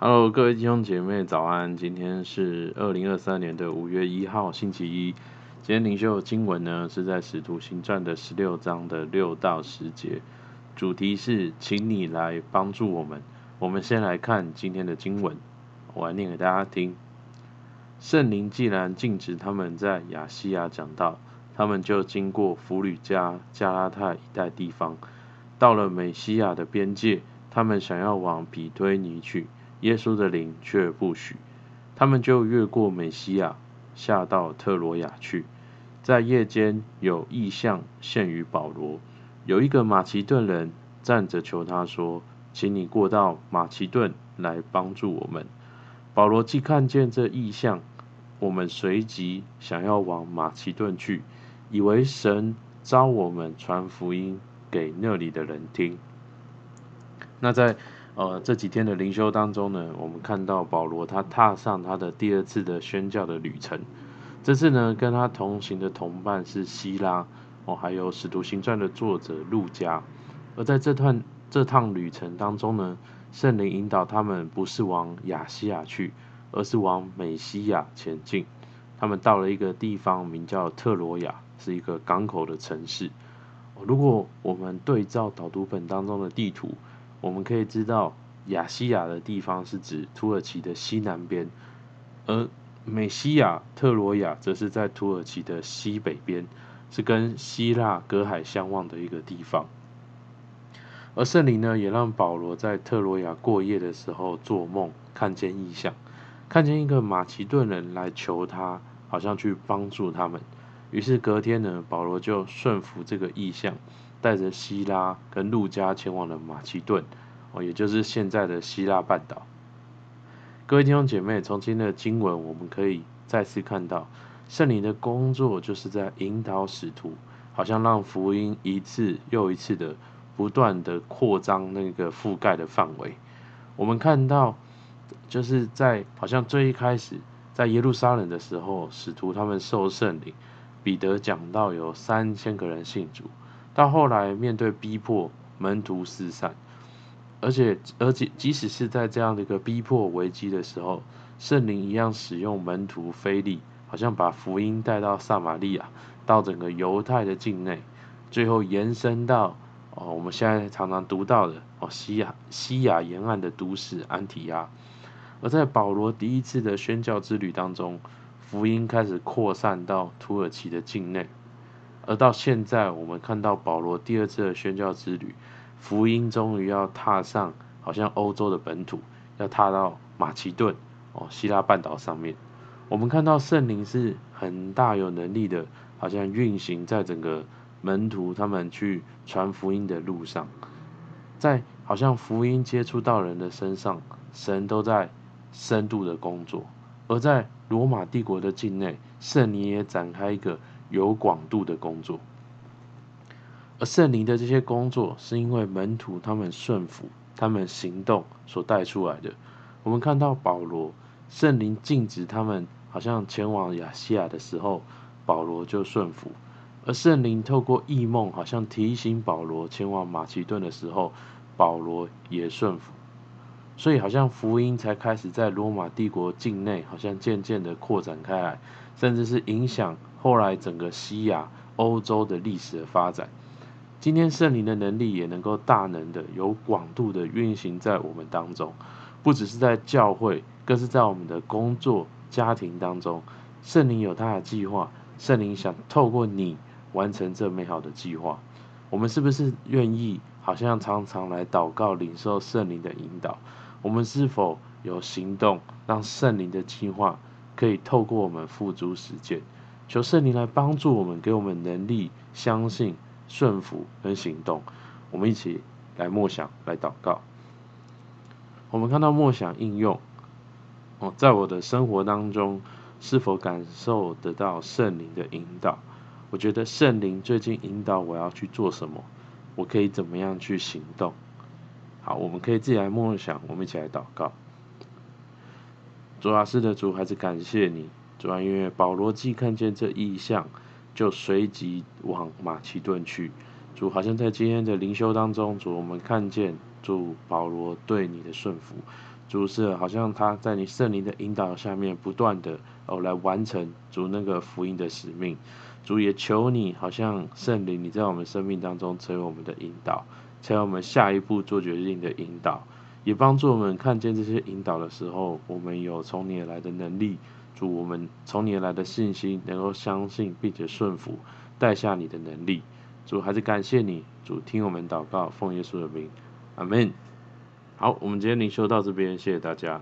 Hello，各位弟兄姐妹早安！今天是二零二三年的五月一号，星期一。今天灵修经文呢是在《使徒行传》的十六章的六到十节，主题是请你来帮助我们。我们先来看今天的经文，我来念给大家听。圣灵既然禁止他们在亚细亚讲道，他们就经过弗吕加、加拉太一带地方，到了美西亚的边界，他们想要往彼推尼去。耶稣的灵却不许，他们就越过美西亚，下到特罗亚去。在夜间有异象现于保罗，有一个马其顿人站着求他说：“请你过到马其顿来帮助我们。”保罗既看见这异象，我们随即想要往马其顿去，以为神召我们传福音给那里的人听。那在呃，这几天的灵修当中呢，我们看到保罗他踏上他的第二次的宣教的旅程。这次呢，跟他同行的同伴是西拉哦，还有使徒行传的作者路加。而在这段这趟旅程当中呢，圣灵引导他们不是往亚西亚去，而是往美西亚前进。他们到了一个地方，名叫特罗亚，是一个港口的城市。如果我们对照导读本当中的地图，我们可以知道，亚西亚的地方是指土耳其的西南边，而美西亚特罗亚则是在土耳其的西北边，是跟希腊隔海相望的一个地方。而圣灵呢，也让保罗在特罗亚过夜的时候做梦，看见异象，看见一个马其顿人来求他，好像去帮助他们。于是隔天呢，保罗就顺服这个意向。带着希拉跟路加前往了马其顿，哦，也就是现在的希腊半岛。各位弟兄姐妹，从今天的经文，我们可以再次看到圣灵的工作，就是在引导使徒，好像让福音一次又一次的不断的扩张那个覆盖的范围。我们看到，就是在好像最一开始在耶路撒冷的时候，使徒他们受圣灵，彼得讲到有三千个人信主。到后来，面对逼迫，门徒四散，而且，而且，即使是在这样的一个逼迫危机的时候，圣灵一样使用门徒菲利，好像把福音带到撒玛利亚，到整个犹太的境内，最后延伸到哦，我们现在常常读到的哦，西亚西亚沿岸的都市安提亚。而在保罗第一次的宣教之旅当中，福音开始扩散到土耳其的境内。而到现在，我们看到保罗第二次的宣教之旅，福音终于要踏上，好像欧洲的本土，要踏到马其顿哦，希腊半岛上面。我们看到圣灵是很大有能力的，好像运行在整个门徒他们去传福音的路上，在好像福音接触到人的身上，神都在深度的工作。而在罗马帝国的境内，圣灵也展开一个。有广度的工作，而圣灵的这些工作，是因为门徒他们顺服、他们行动所带出来的。我们看到保罗，圣灵禁止他们好像前往亚细亚的时候，保罗就顺服；而圣灵透过异梦，好像提醒保罗前往马其顿的时候，保罗也顺服。所以，好像福音才开始在罗马帝国境内，好像渐渐的扩展开来，甚至是影响。后来整个西亚、欧洲的历史的发展，今天圣灵的能力也能够大能的、有广度的运行在我们当中，不只是在教会，更是在我们的工作、家庭当中。圣灵有他的计划，圣灵想透过你完成这美好的计划。我们是不是愿意，好像常常来祷告、领受圣灵的引导？我们是否有行动，让圣灵的计划可以透过我们付诸实践？求圣灵来帮助我们，给我们能力、相信、顺服跟行动。我们一起来默想、来祷告。我们看到默想应用哦，在我的生活当中，是否感受得到圣灵的引导？我觉得圣灵最近引导我要去做什么，我可以怎么样去行动？好，我们可以自己来默想，我们一起来祷告。主啊，是的主，还是感谢你。主啊，因为保罗既看见这异象，就随即往马其顿去。主好像在今天的灵修当中，主我们看见主保罗对你的顺服，主是好像他在你圣灵的引导下面不断的哦来完成主那个福音的使命。主也求你，好像圣灵你在我们生命当中成为我们的引导，成为我们下一步做决定的引导，也帮助我们看见这些引导的时候，我们有从你而来的能力。主，我们从你而来的信心，能够相信并且顺服，带下你的能力。主，还是感谢你，主听我们祷告，奉耶稣的名，阿门。好，我们今天灵修到这边，谢谢大家。